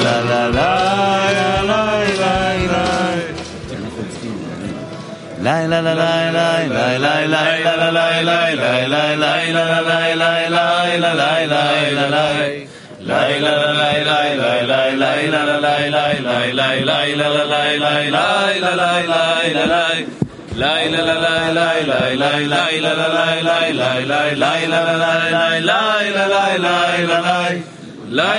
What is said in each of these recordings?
לה לה לה לה לה לה لا لا لا لا لا لا لا لا لا لا لا لا لا لا لا لا لا لا لا La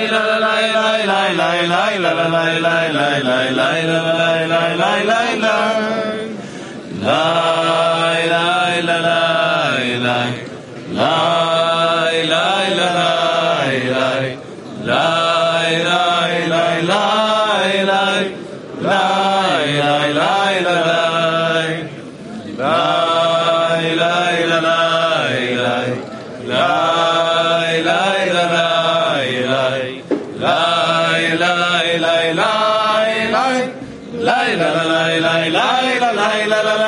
la la la la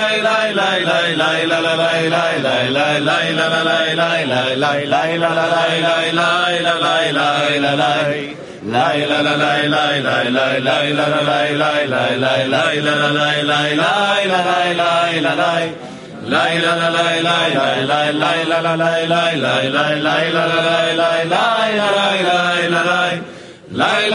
La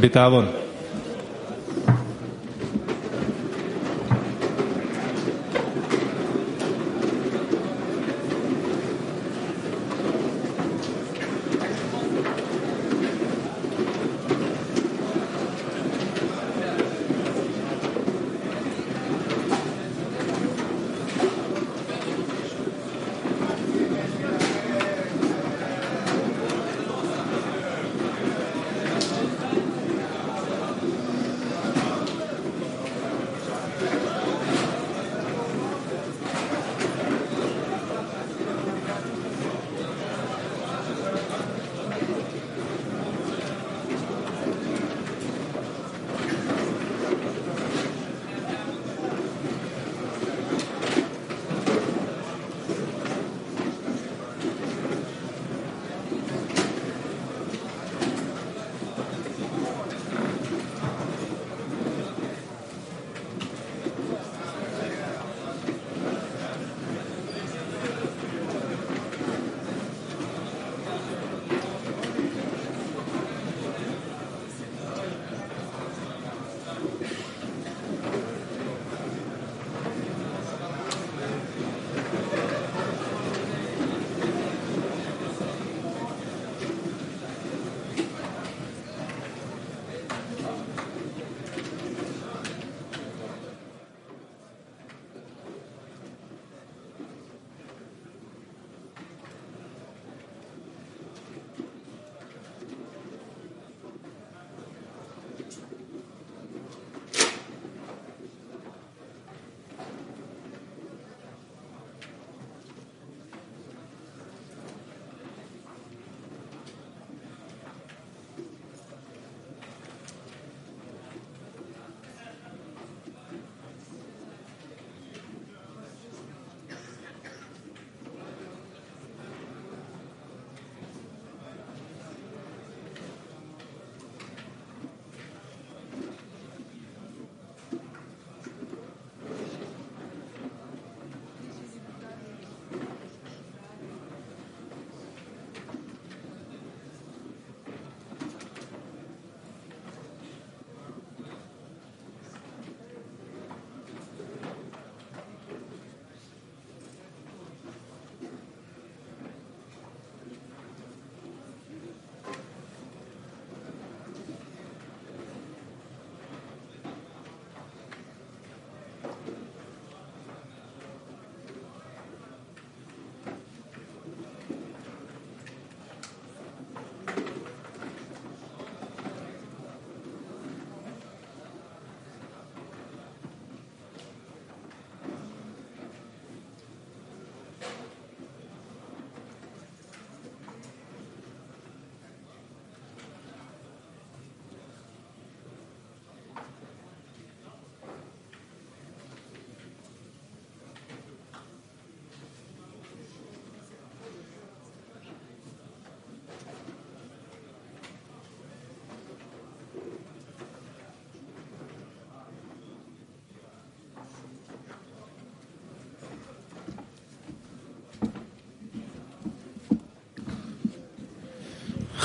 Betavon.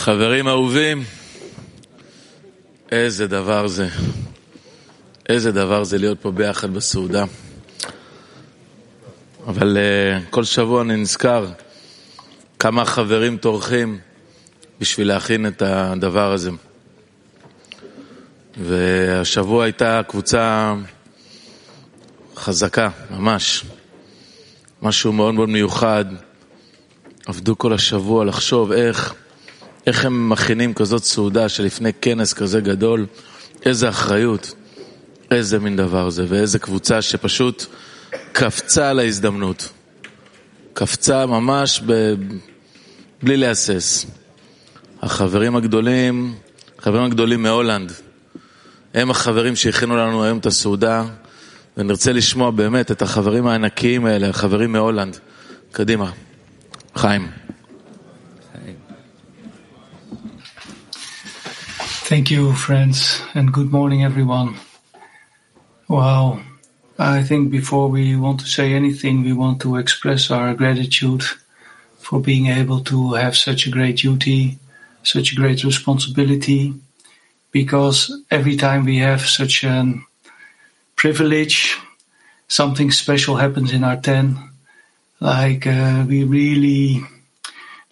חברים אהובים, איזה דבר זה. איזה דבר זה להיות פה ביחד בסעודה. אבל uh, כל שבוע אני נזכר כמה חברים טורחים בשביל להכין את הדבר הזה. והשבוע הייתה קבוצה חזקה, ממש. משהו מאוד מאוד מיוחד. עבדו כל השבוע לחשוב איך, איך הם מכינים כזאת סעודה שלפני כנס כזה גדול, איזה אחריות, איזה מין דבר זה, ואיזה קבוצה שפשוט קפצה על ההזדמנות. קפצה ממש ב... בלי להסס. החברים הגדולים, החברים הגדולים מהולנד, הם החברים שהכינו לנו היום את הסעודה, ונרצה לשמוע באמת את החברים הענקיים האלה, החברים מהולנד. קדימה, חיים. Thank you, friends, and good morning, everyone. Wow. I think before we want to say anything, we want to express our gratitude for being able to have such a great duty, such a great responsibility, because every time we have such a privilege, something special happens in our tent. Like uh, we really,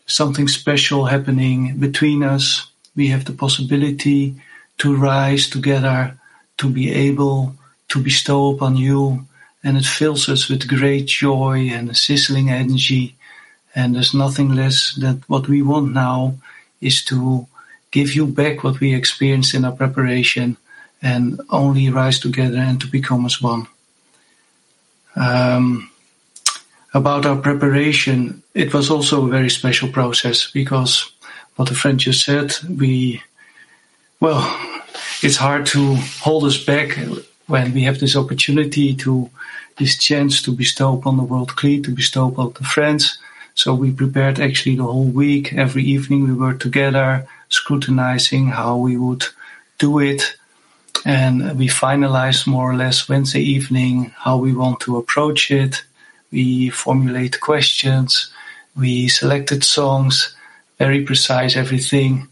something special happening between us we have the possibility to rise together, to be able to bestow upon you, and it fills us with great joy and a sizzling energy. And there's nothing less that what we want now is to give you back what we experienced in our preparation and only rise together and to become as one. Um, about our preparation, it was also a very special process because what the friend just said, we, well, it's hard to hold us back when we have this opportunity to, this chance to bestow upon the world Kli, to bestow upon the friends. So we prepared actually the whole week. Every evening we were together, scrutinizing how we would do it. And we finalized more or less Wednesday evening how we want to approach it. We formulate questions. We selected songs very precise everything.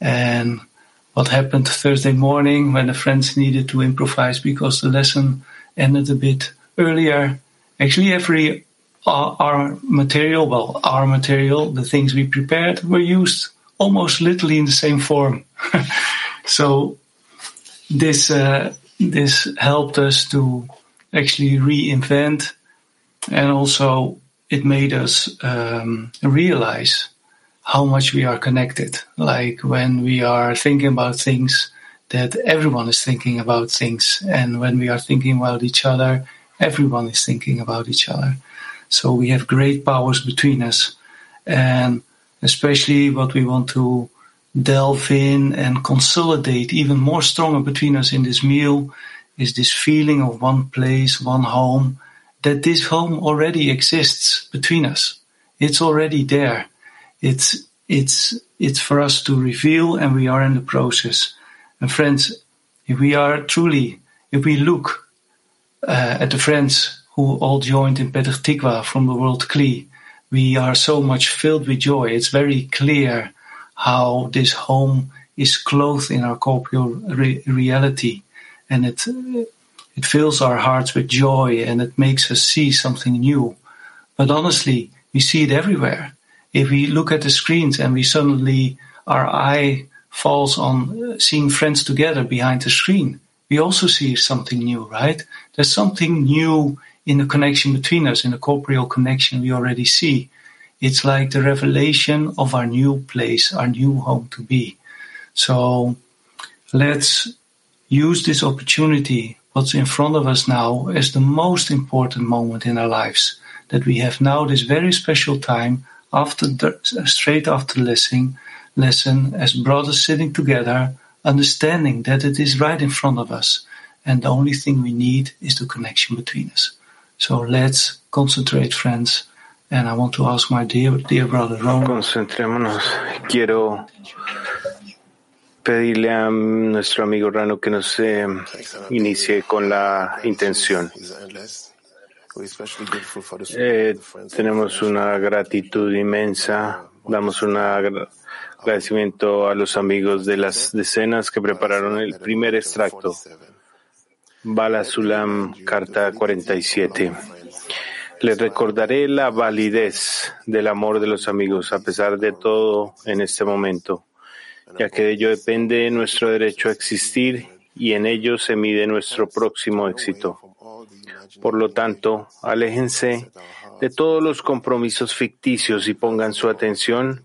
And what happened Thursday morning when the friends needed to improvise because the lesson ended a bit earlier. Actually, every uh, our material, well, our material, the things we prepared were used almost literally in the same form. so this uh, this helped us to actually reinvent, and also it made us um, realize how much we are connected. Like when we are thinking about things, that everyone is thinking about things. And when we are thinking about each other, everyone is thinking about each other. So we have great powers between us. And especially what we want to delve in and consolidate even more stronger between us in this meal is this feeling of one place, one home, that this home already exists between us. It's already there it's it's it's for us to reveal, and we are in the process. And friends, if we are truly, if we look uh, at the friends who all joined in Petah Tikva from the world Kli, we are so much filled with joy. It's very clear how this home is clothed in our corporeal re- reality, and it it fills our hearts with joy, and it makes us see something new. But honestly, we see it everywhere if we look at the screens and we suddenly our eye falls on uh, seeing friends together behind the screen, we also see something new, right? There's something new in the connection between us, in the corporeal connection we already see. It's like the revelation of our new place, our new home to be. So let's use this opportunity, what's in front of us now, as the most important moment in our lives. That we have now this very special time straight after the lesson, lesson as brothers sitting together, understanding that it is right in front of us, and the only thing we need is the connection between us. So let's concentrate, friends. And I want to ask my dear, dear brother Ron. Concentrémonos. Quiero pedirle a nuestro amigo Rano que nos eh, inicie con la intención. Eh, tenemos una gratitud inmensa Damos un agradecimiento a los amigos de las decenas que prepararon el primer extracto. Bala Sulam, carta 47. Les recordaré la validez del amor de los amigos a pesar de todo en este momento, ya que de ello depende nuestro derecho a existir y en ello se mide nuestro próximo éxito. Por lo tanto, aléjense de todos los compromisos ficticios y pongan su atención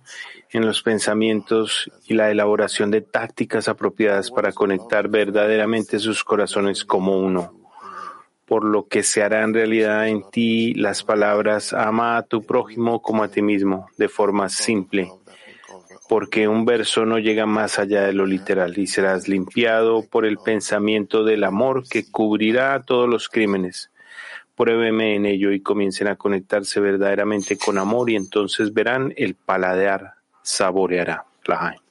en los pensamientos y la elaboración de tácticas apropiadas para conectar verdaderamente sus corazones como uno. Por lo que se hará en realidad en ti las palabras ama a tu prójimo como a ti mismo, de forma simple, porque un verso no llega más allá de lo literal y serás limpiado por el pensamiento del amor que cubrirá todos los crímenes. Pruébeme en ello y comiencen a conectarse verdaderamente con amor y entonces verán el paladar saboreará. Lahain.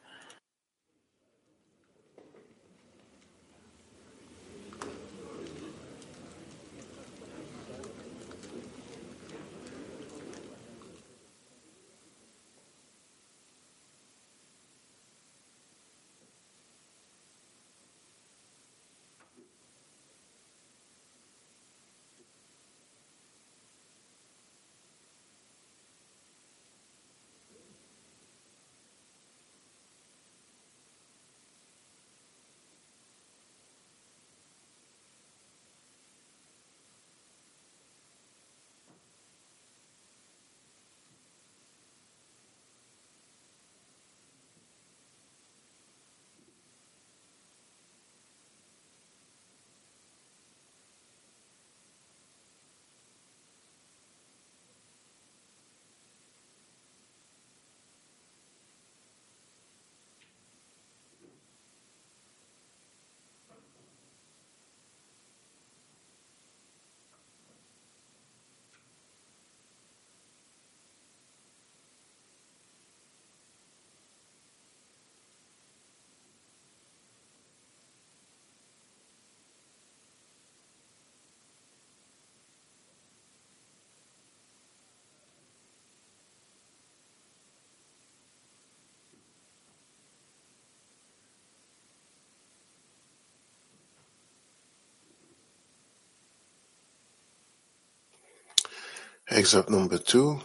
Excerpt number two.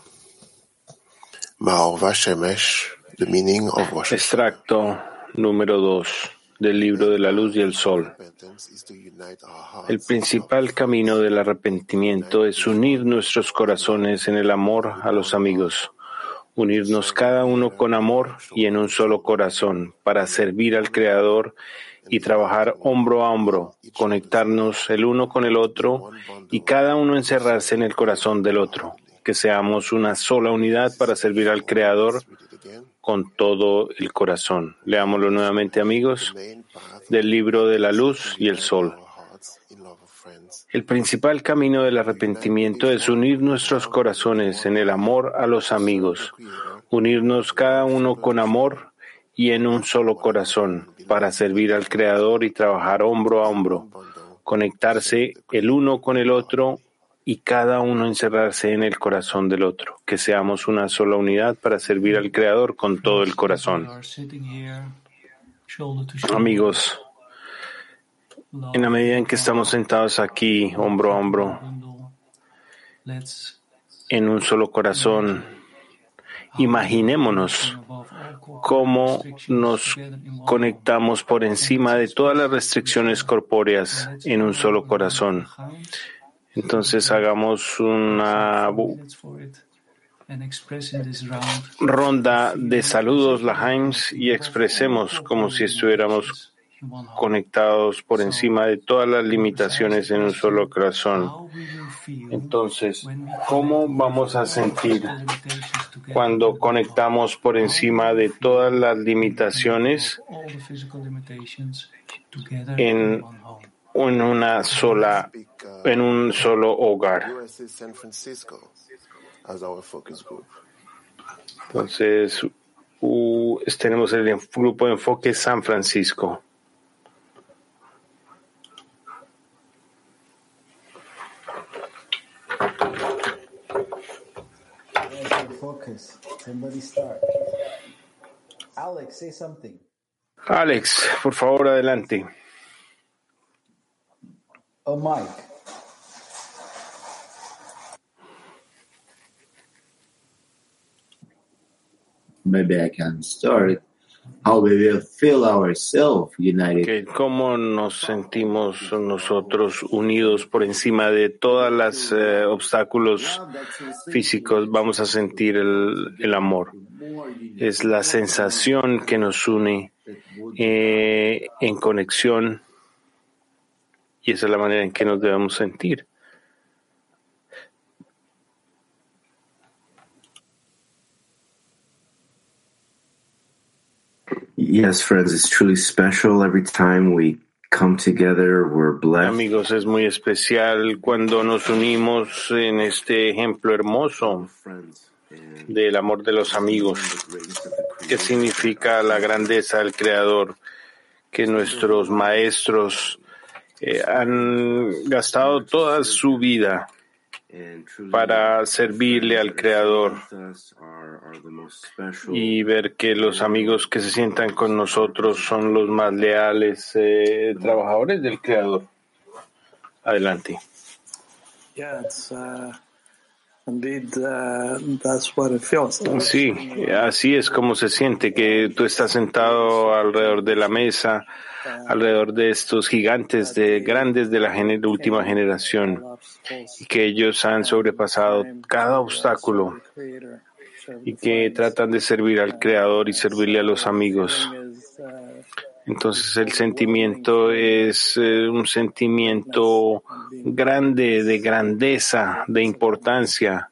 Ma'or Vashemesh, the meaning of worship. Extracto número 2 del libro de la luz y el sol. El principal camino del arrepentimiento es unir nuestros corazones en el amor a los amigos, unirnos cada uno con amor y en un solo corazón para servir al Creador y trabajar hombro a hombro, conectarnos el uno con el otro y cada uno encerrarse en el corazón del otro, que seamos una sola unidad para servir al Creador con todo el corazón. Leámoslo nuevamente, amigos, del libro de la luz y el sol. El principal camino del arrepentimiento es unir nuestros corazones en el amor a los amigos, unirnos cada uno con amor y en un solo corazón para servir al Creador y trabajar hombro a hombro, conectarse el uno con el otro y cada uno encerrarse en el corazón del otro, que seamos una sola unidad para servir al Creador con todo el corazón. Amigos, en la medida en que estamos sentados aquí, hombro a hombro, en un solo corazón, imaginémonos cómo nos conectamos por encima de todas las restricciones corpóreas en un solo corazón. Entonces hagamos una ronda de saludos, Lahaims, y expresemos como si estuviéramos conectados por encima de todas las limitaciones en un solo corazón. Entonces, ¿cómo vamos a sentir cuando conectamos por encima de todas las limitaciones en, una sola, en un solo hogar? Entonces, tenemos el grupo de enfoque San Francisco. Focus. Alex, say something. Alex, por favor, adelante. Oh, Mike. maybe I can start. How we will feel ourselves united. Cómo nos sentimos nosotros unidos por encima de todos los eh, obstáculos físicos, vamos a sentir el, el amor. Es la sensación que nos une eh, en conexión y esa es la manera en que nos debemos sentir. Yes, friends, it's truly special every time we come together. We're blessed. Amigos, es muy especial cuando nos unimos en este ejemplo hermoso del amor de los amigos, que significa la grandeza del Creador, que nuestros maestros eh, han gastado toda su vida para servirle al Creador y ver que los amigos que se sientan con nosotros son los más leales eh, trabajadores del Creador. Adelante. Yeah, it's, uh, Sí, así es como se siente que tú estás sentado alrededor de la mesa, alrededor de estos gigantes de grandes de la última generación y que ellos han sobrepasado cada obstáculo y que tratan de servir al Creador y servirle a los amigos. Entonces el sentimiento es eh, un sentimiento grande de grandeza, de importancia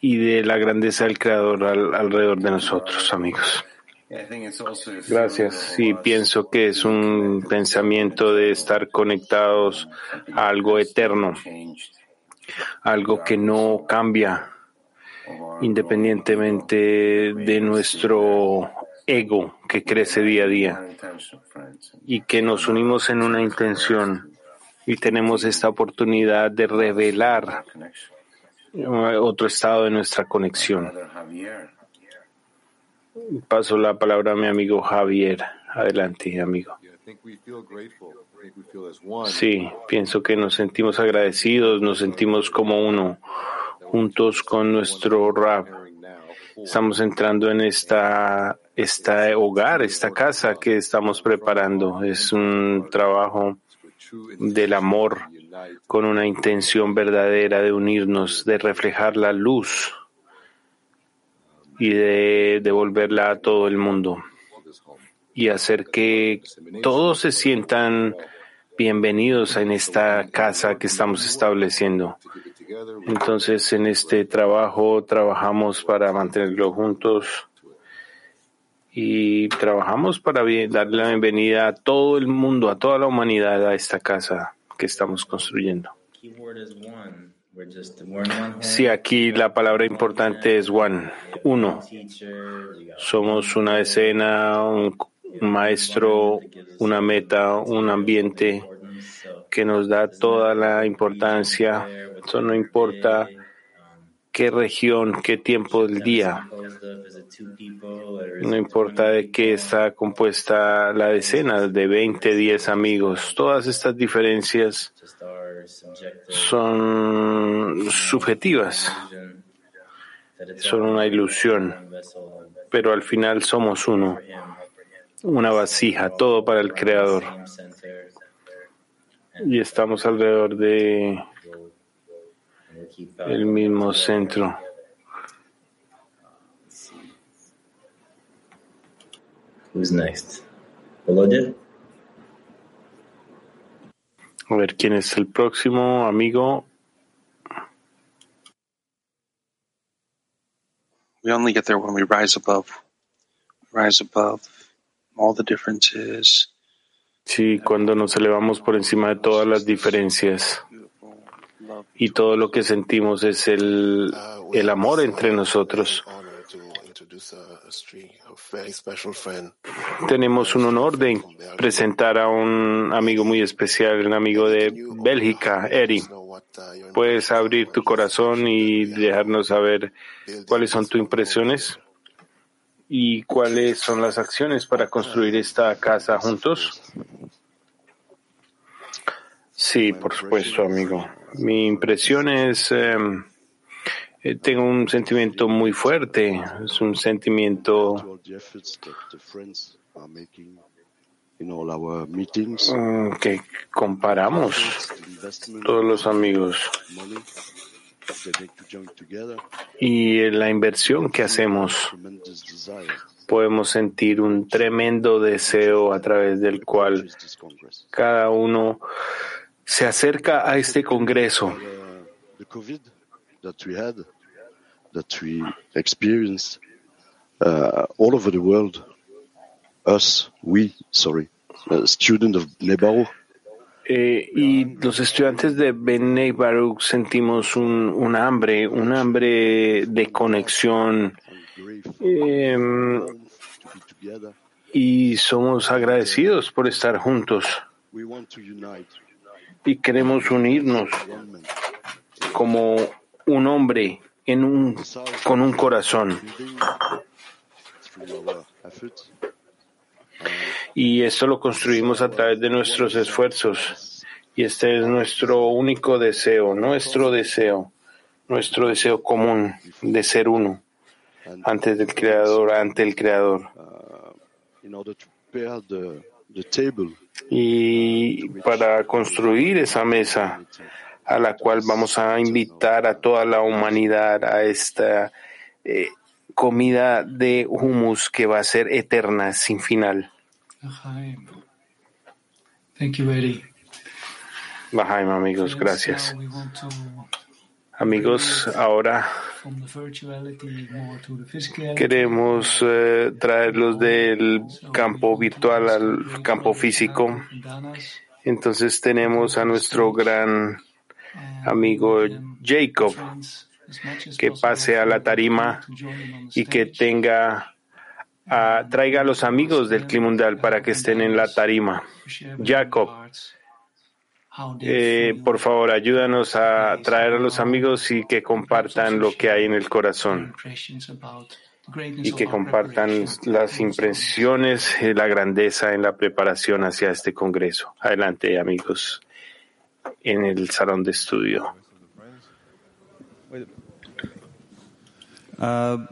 y de la grandeza del Creador al- alrededor de nosotros, amigos. Gracias. Sí, pienso que es un pensamiento de estar conectados a algo eterno, algo que no cambia independientemente de nuestro ego que crece día a día y que nos unimos en una intención y tenemos esta oportunidad de revelar otro estado de nuestra conexión. Paso la palabra a mi amigo Javier. Adelante, amigo. Sí, pienso que nos sentimos agradecidos, nos sentimos como uno, juntos con nuestro rap. Estamos entrando en esta, esta hogar, esta casa que estamos preparando. Es un trabajo del amor con una intención verdadera de unirnos, de reflejar la luz y de devolverla a todo el mundo y hacer que todos se sientan bienvenidos en esta casa que estamos estableciendo. Entonces, en este trabajo trabajamos para mantenerlo juntos y trabajamos para darle la bienvenida a todo el mundo, a toda la humanidad, a esta casa que estamos construyendo. Sí, aquí la palabra importante es one, uno. Somos una escena, un maestro, una meta, un ambiente que nos da toda la importancia. Eso no importa qué región, qué tiempo del día. No importa de qué está compuesta la decena, de 20, 10 amigos. Todas estas diferencias son subjetivas, son una ilusión, pero al final somos uno, una vasija, todo para el Creador. Y estamos alrededor de el mismo centro. Who's next? Volodya? A ver quién es el próximo amigo. We only get there when we rise above, rise above all the differences, Sí, cuando nos elevamos por encima de todas las diferencias y todo lo que sentimos es el, el amor entre nosotros. Tenemos un honor de presentar a un amigo muy especial, un amigo de Bélgica, Eri. ¿Puedes abrir tu corazón y dejarnos saber cuáles son tus impresiones y cuáles son las acciones para construir esta casa juntos? Sí, por supuesto, amigo. Mi impresión es, eh, tengo un sentimiento muy fuerte, es un sentimiento mm, que comparamos todos los amigos. Y la inversión que hacemos podemos sentir un tremendo deseo a través del cual cada uno se acerca a este congreso. that we experienced all over the world. Us, we, sorry, a student of Nebao. Eh, y los estudiantes de Bennei Baruch sentimos un, un, hambre, un hambre de conexión. Eh, y somos agradecidos por estar juntos. Y queremos unirnos como un hombre en un, con un corazón. Y esto lo construimos a través de nuestros esfuerzos. Y este es nuestro único deseo, nuestro deseo, nuestro deseo común de ser uno antes del Creador, ante el Creador. Y para construir esa mesa, a la cual vamos a invitar a toda la humanidad a esta eh, comida de humus que va a ser eterna, sin final. Thank you, Eddie. Bajaim, amigos, gracias. Amigos, ahora queremos eh, traerlos del campo virtual al campo físico. Entonces tenemos a nuestro gran amigo Jacob que pase a la tarima y que tenga traiga a los amigos del Climundial para que estén en la tarima. Jacob, eh, por favor, ayúdanos a traer a los amigos y que compartan lo que hay en el corazón y que compartan las impresiones y la grandeza en la preparación hacia este congreso. Adelante, amigos en el salón de estudio.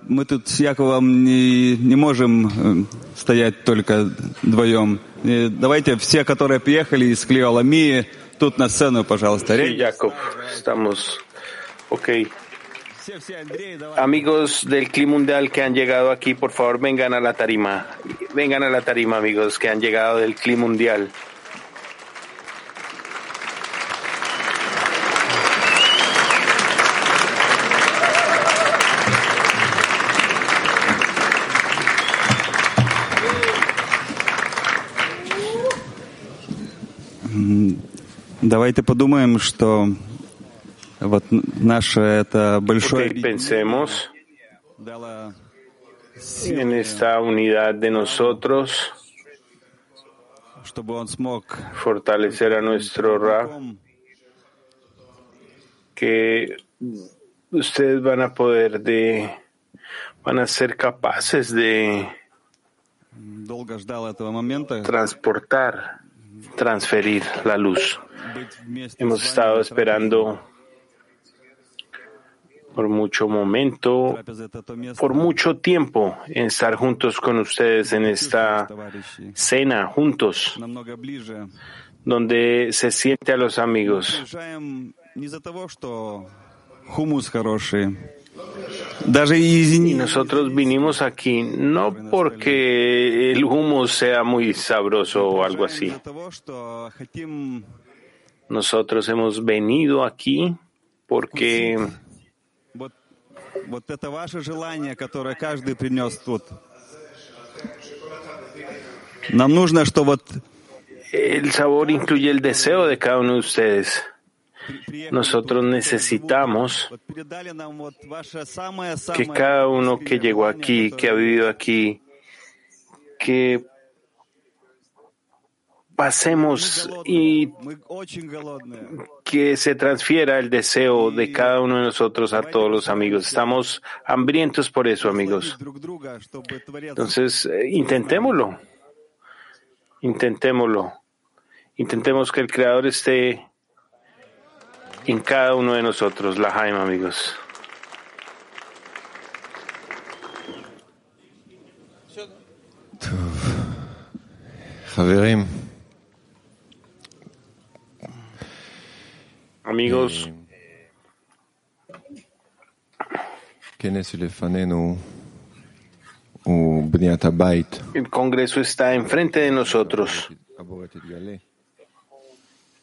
Мы тут с Яковом не, не можем стоять только вдвоем. Давайте все, которые приехали из Клиоламии, тут на сцену, пожалуйста. Sí, Jacob, estamos. Ok. Amigos del Clima Mundial que han llegado aquí, por favor, vengan a la tarima. Vengan a la tarima, amigos que han llegado del Clima Mundial. Давайте подумаем, что вот наше это большое okay, pensemos en esta unidad de nosotros, чтобы он смог fortalecer a nuestro Ra, que ustedes van a poder de, van a ser capaces de transportar, transferir la luz. Hemos estado esperando por mucho momento, por mucho tiempo, en estar juntos con ustedes en esta cena, juntos, donde se siente a los amigos. Y nosotros vinimos aquí no porque el humo sea muy sabroso o algo así. Nosotros hemos venido aquí porque el sabor incluye el deseo de cada uno de ustedes. Nosotros necesitamos que cada uno que llegó aquí, que ha vivido aquí, que pasemos y que se transfiera el deseo de cada uno de nosotros a todos los amigos. Estamos hambrientos por eso, amigos. Entonces, eh, intentémoslo. Intentémoslo. Intentemos que el Creador esté en cada uno de nosotros, la Jaima, amigos. Amigos, el Congreso está enfrente de nosotros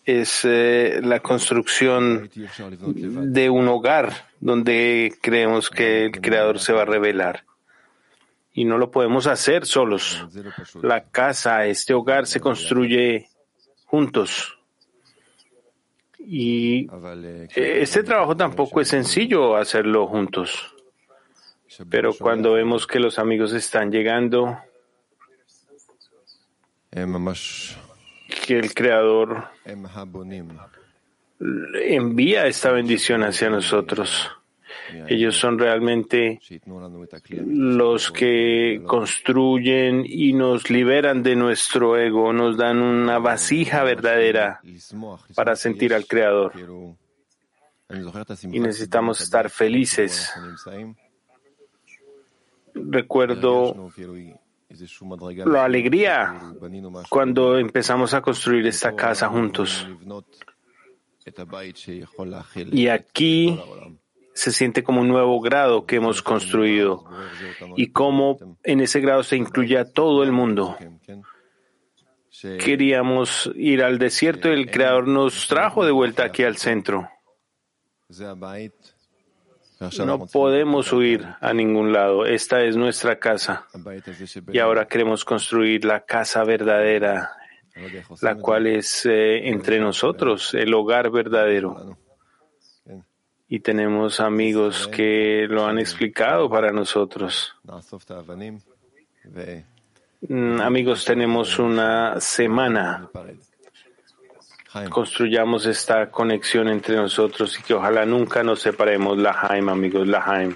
es eh, la construcción de un hogar donde creemos que el Creador se va a revelar. Y no lo podemos hacer solos. La casa, este hogar se construye juntos. Y eh, este trabajo tampoco es sencillo hacerlo juntos. Pero cuando vemos que los amigos están llegando, eh, que el Creador envía esta bendición hacia nosotros. Ellos son realmente los que construyen y nos liberan de nuestro ego, nos dan una vasija verdadera para sentir al Creador. Y necesitamos estar felices. Recuerdo la alegría cuando empezamos a construir esta casa juntos. Y aquí se siente como un nuevo grado que hemos construido y cómo en ese grado se incluye a todo el mundo. Queríamos ir al desierto y el Creador nos trajo de vuelta aquí al centro. No podemos huir a ningún lado. Esta es nuestra casa. Y ahora queremos construir la casa verdadera, la cual es eh, entre nosotros, el hogar verdadero. Y tenemos amigos que lo han explicado para nosotros. Mm, amigos, tenemos una semana construyamos esta conexión entre nosotros y que ojalá nunca nos separemos, la Haim, amigos, la Haim.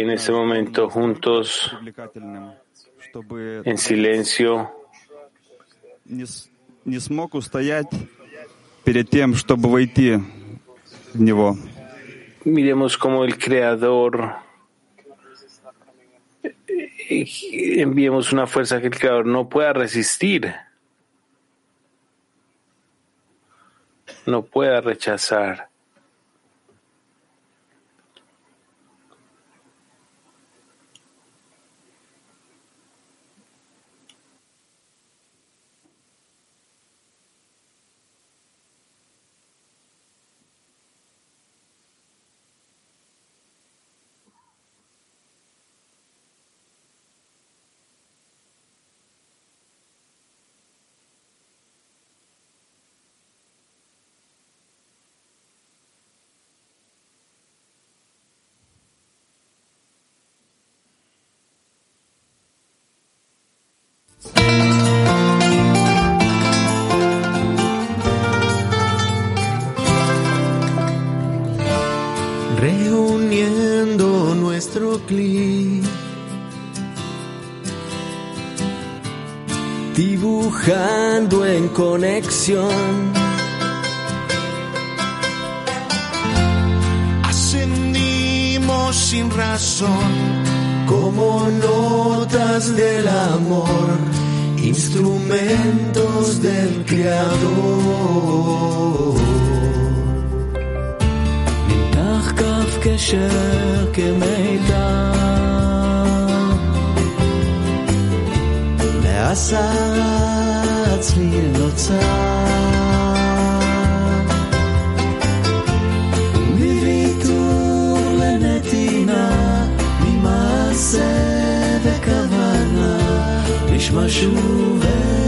En este momento juntos en silencio. не, cómo el creador enviemos una fuerza que el Creador no pueda resistir, no pueda rechazar. conexión. Ascendimos sin razón, como notas del amor, instrumentos del Creador. נמתח כף קשר כמיתר, נעשה צליל נוצר. מוויתור לנתינה, ממעשה וכוונה, נשמע שוב את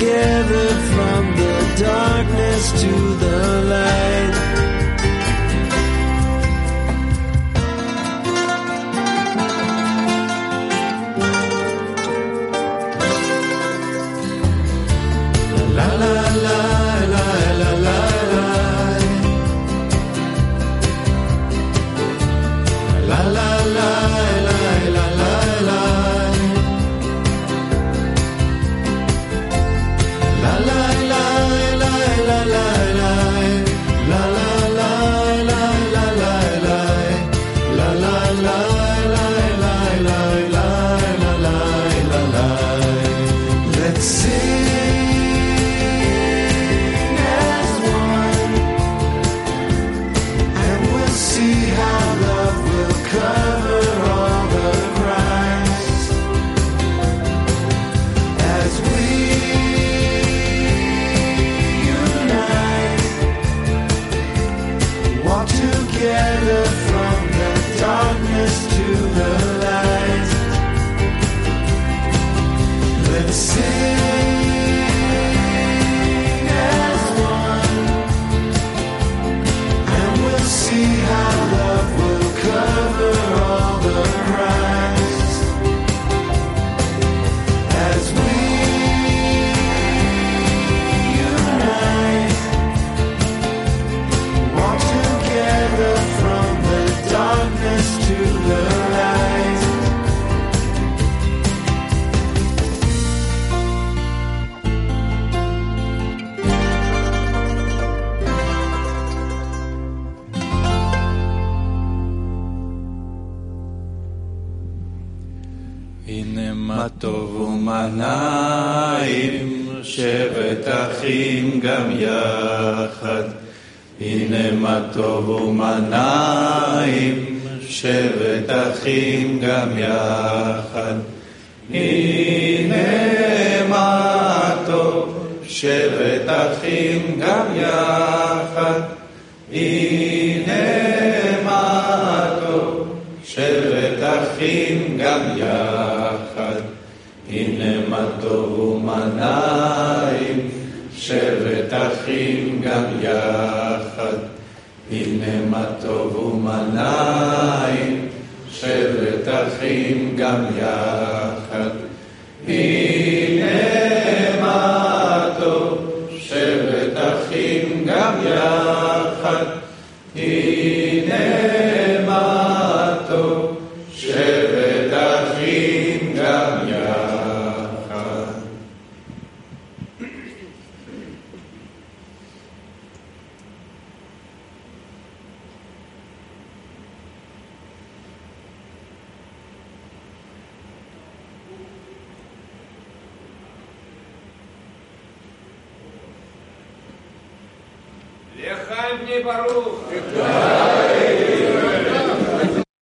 together from the darkness to the light. שבת אחים גם יחד. הנה מה טוב, שבת אחים גם יחד. הנה מה טוב, שבת אחים גם יחד. הנה מה טוב ומה נעים, שבת אחים גם יחד. הנה מה טוב ומה נעים, של תרחים גם יד.